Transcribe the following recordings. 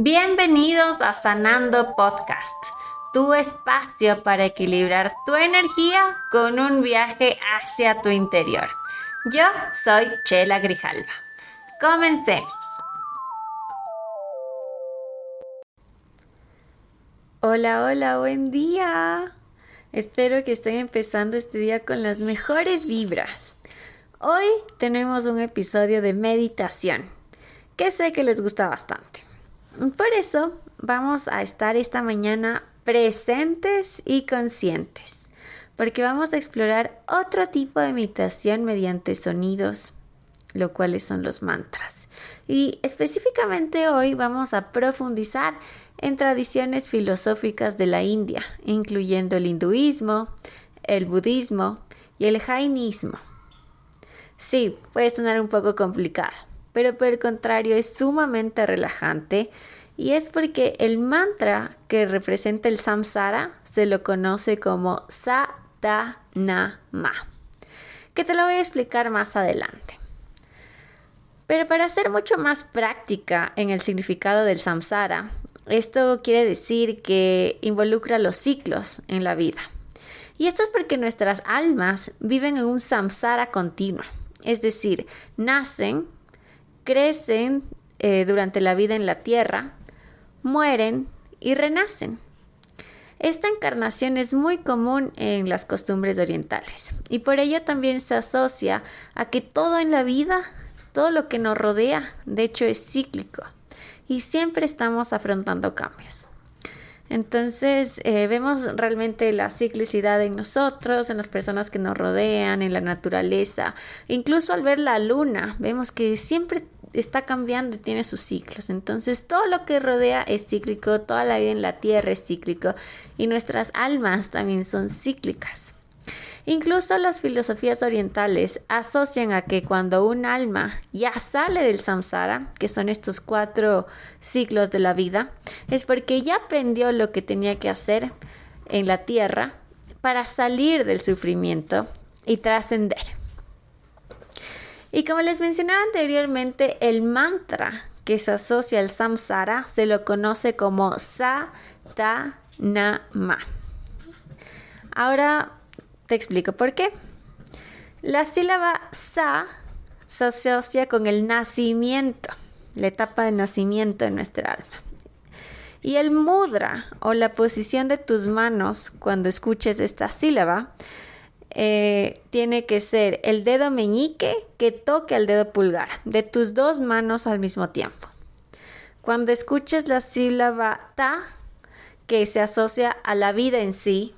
Bienvenidos a Sanando Podcast, tu espacio para equilibrar tu energía con un viaje hacia tu interior. Yo soy Chela Grijalva. Comencemos. Hola, hola, buen día. Espero que estén empezando este día con las mejores vibras. Hoy tenemos un episodio de meditación que sé que les gusta bastante. Por eso vamos a estar esta mañana presentes y conscientes, porque vamos a explorar otro tipo de meditación mediante sonidos, lo cuales son los mantras. Y específicamente hoy vamos a profundizar en tradiciones filosóficas de la India, incluyendo el hinduismo, el budismo y el jainismo. Sí, puede sonar un poco complicado, pero por el contrario es sumamente relajante y es porque el mantra que representa el samsara se lo conoce como Satanama, que te lo voy a explicar más adelante. Pero para ser mucho más práctica en el significado del samsara, esto quiere decir que involucra los ciclos en la vida. Y esto es porque nuestras almas viven en un samsara continuo, es decir, nacen, crecen eh, durante la vida en la tierra, mueren y renacen. Esta encarnación es muy común en las costumbres orientales y por ello también se asocia a que todo en la vida, todo lo que nos rodea, de hecho es cíclico y siempre estamos afrontando cambios. Entonces eh, vemos realmente la ciclicidad en nosotros, en las personas que nos rodean, en la naturaleza. Incluso al ver la luna, vemos que siempre está cambiando y tiene sus ciclos. Entonces todo lo que rodea es cíclico, toda la vida en la tierra es cíclico y nuestras almas también son cíclicas. Incluso las filosofías orientales asocian a que cuando un alma ya sale del samsara, que son estos cuatro ciclos de la vida, es porque ya aprendió lo que tenía que hacer en la tierra para salir del sufrimiento y trascender. Y como les mencionaba anteriormente, el mantra que se asocia al samsara se lo conoce como Satanama. Ahora te explico por qué. La sílaba sa se asocia con el nacimiento, la etapa de nacimiento de nuestra alma. Y el mudra o la posición de tus manos cuando escuches esta sílaba eh, tiene que ser el dedo meñique que toque al dedo pulgar de tus dos manos al mismo tiempo. Cuando escuches la sílaba ta, que se asocia a la vida en sí,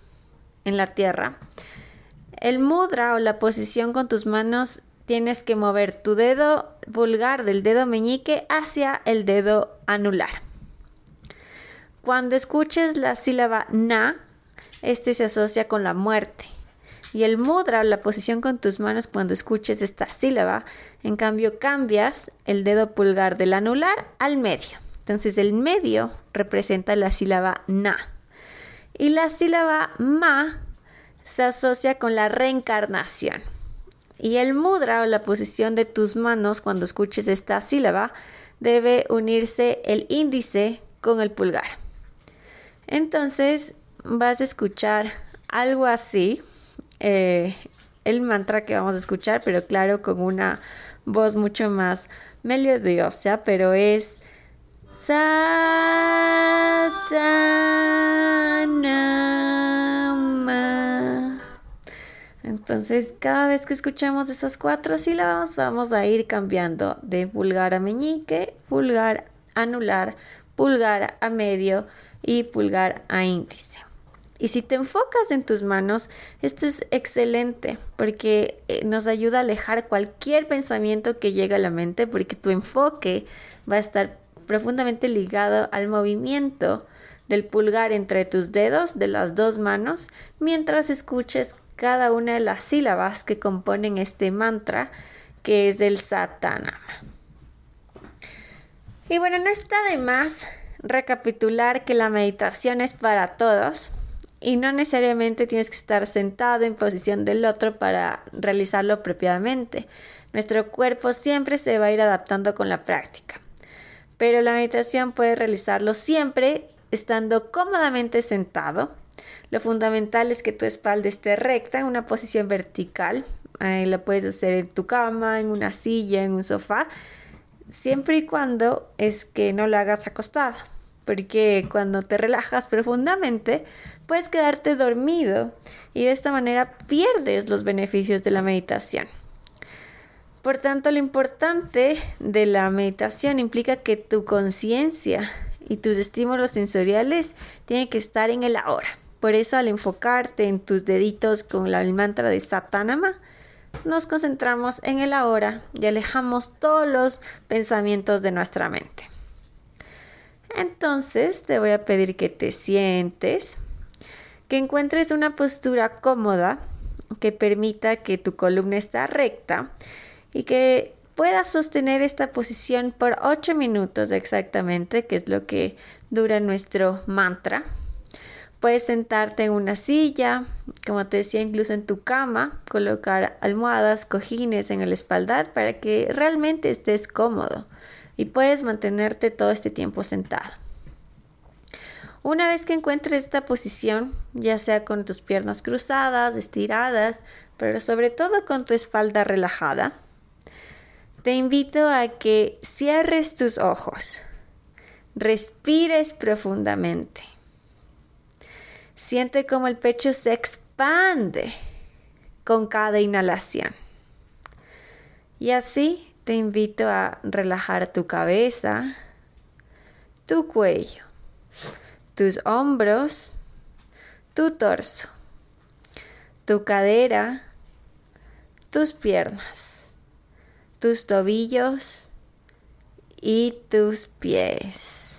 en la tierra, el mudra o la posición con tus manos tienes que mover tu dedo pulgar del dedo meñique hacia el dedo anular. Cuando escuches la sílaba na, este se asocia con la muerte. Y el mudra la posición con tus manos cuando escuches esta sílaba, en cambio cambias el dedo pulgar del anular al medio. Entonces el medio representa la sílaba na. Y la sílaba ma se asocia con la reencarnación. Y el mudra o la posición de tus manos cuando escuches esta sílaba debe unirse el índice con el pulgar. Entonces vas a escuchar algo así, eh, el mantra que vamos a escuchar, pero claro, con una voz mucho más melodiosa, pero es Entonces, cada vez que escuchemos esas cuatro sílabas, vamos a ir cambiando de pulgar a meñique, pulgar anular, pulgar a medio y pulgar a índice. Y si te enfocas en tus manos, esto es excelente porque eh, nos ayuda a alejar cualquier pensamiento que llegue a la mente porque tu enfoque va a estar profundamente ligado al movimiento del pulgar entre tus dedos de las dos manos mientras escuches cada una de las sílabas que componen este mantra que es el Satanama. Y bueno, no está de más recapitular que la meditación es para todos y no necesariamente tienes que estar sentado en posición del otro para realizarlo propiamente. Nuestro cuerpo siempre se va a ir adaptando con la práctica. pero la meditación puede realizarlo siempre estando cómodamente sentado. Lo fundamental es que tu espalda esté recta en una posición vertical. lo puedes hacer en tu cama, en una silla, en un sofá, siempre y cuando es que no lo hagas acostado, porque cuando te relajas profundamente puedes quedarte dormido y de esta manera pierdes los beneficios de la meditación. Por tanto, lo importante de la meditación implica que tu conciencia y tus estímulos sensoriales tienen que estar en el ahora. Por eso, al enfocarte en tus deditos con el mantra de Satanama, nos concentramos en el ahora y alejamos todos los pensamientos de nuestra mente. Entonces, te voy a pedir que te sientes, que encuentres una postura cómoda que permita que tu columna esté recta y que puedas sostener esta posición por 8 minutos exactamente, que es lo que dura nuestro mantra. Puedes sentarte en una silla, como te decía, incluso en tu cama, colocar almohadas, cojines en el espaldar para que realmente estés cómodo y puedes mantenerte todo este tiempo sentado. Una vez que encuentres esta posición, ya sea con tus piernas cruzadas, estiradas, pero sobre todo con tu espalda relajada, te invito a que cierres tus ojos, respires profundamente. Siente como el pecho se expande con cada inhalación. Y así te invito a relajar tu cabeza, tu cuello, tus hombros, tu torso, tu cadera, tus piernas tus tobillos y tus pies.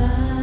side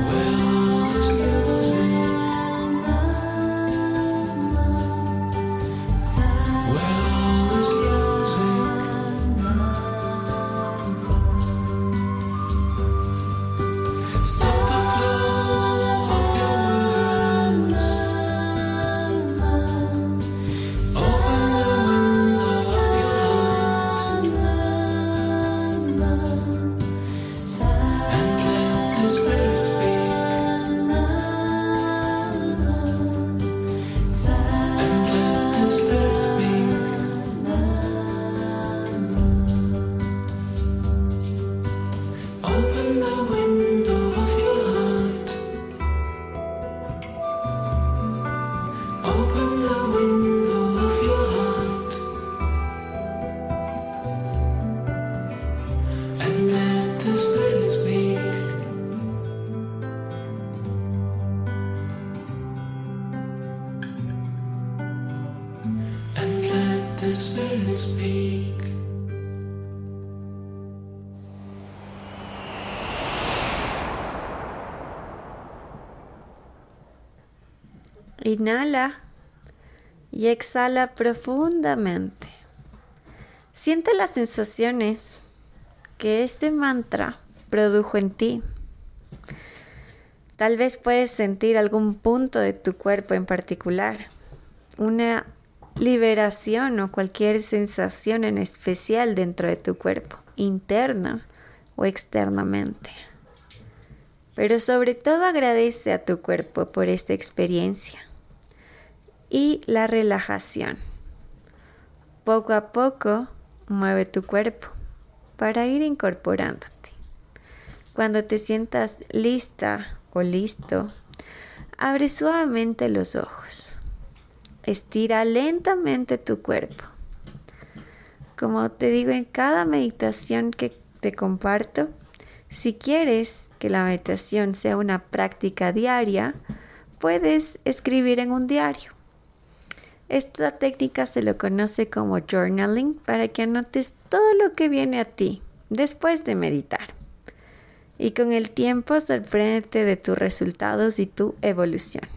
Inhala y exhala profundamente. Siente las sensaciones que este mantra produjo en ti. Tal vez puedes sentir algún punto de tu cuerpo en particular, una liberación o cualquier sensación en especial dentro de tu cuerpo, interna o externamente. Pero sobre todo agradece a tu cuerpo por esta experiencia y la relajación. Poco a poco mueve tu cuerpo para ir incorporándote. Cuando te sientas lista o listo, abre suavemente los ojos. Estira lentamente tu cuerpo. Como te digo en cada meditación que te comparto, si quieres que la meditación sea una práctica diaria, puedes escribir en un diario esta técnica se lo conoce como journaling para que anotes todo lo que viene a ti después de meditar. Y con el tiempo sorpréndete de tus resultados y tu evolución.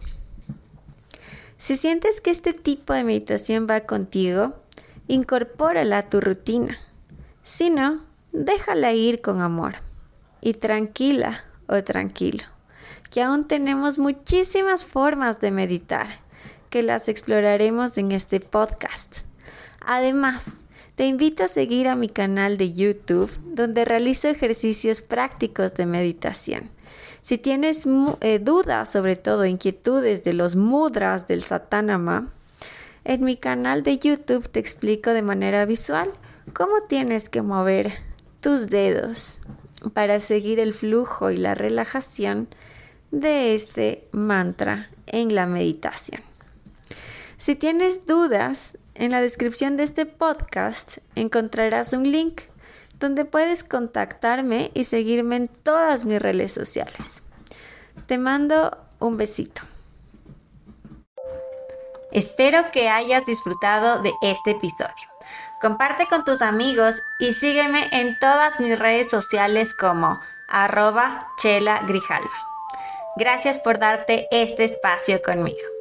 Si sientes que este tipo de meditación va contigo, incorpórala a tu rutina. Si no, déjala ir con amor. Y tranquila o tranquilo, que aún tenemos muchísimas formas de meditar que las exploraremos en este podcast. Además, te invito a seguir a mi canal de YouTube donde realizo ejercicios prácticos de meditación. Si tienes eh, dudas, sobre todo inquietudes de los mudras del Satanama, En mi canal de YouTube te explico de manera visual cómo tienes que mover tus dedos para seguir el flujo y la relajación de este mantra en la meditación. Si tienes dudas, en la descripción de este podcast encontrarás un link donde puedes contactarme y seguirme en todas mis redes sociales. Te mando un besito. Espero que hayas disfrutado de este episodio. Comparte con tus amigos y sígueme en todas mis redes sociales como arroba chela grijalva. Gracias por darte este espacio conmigo.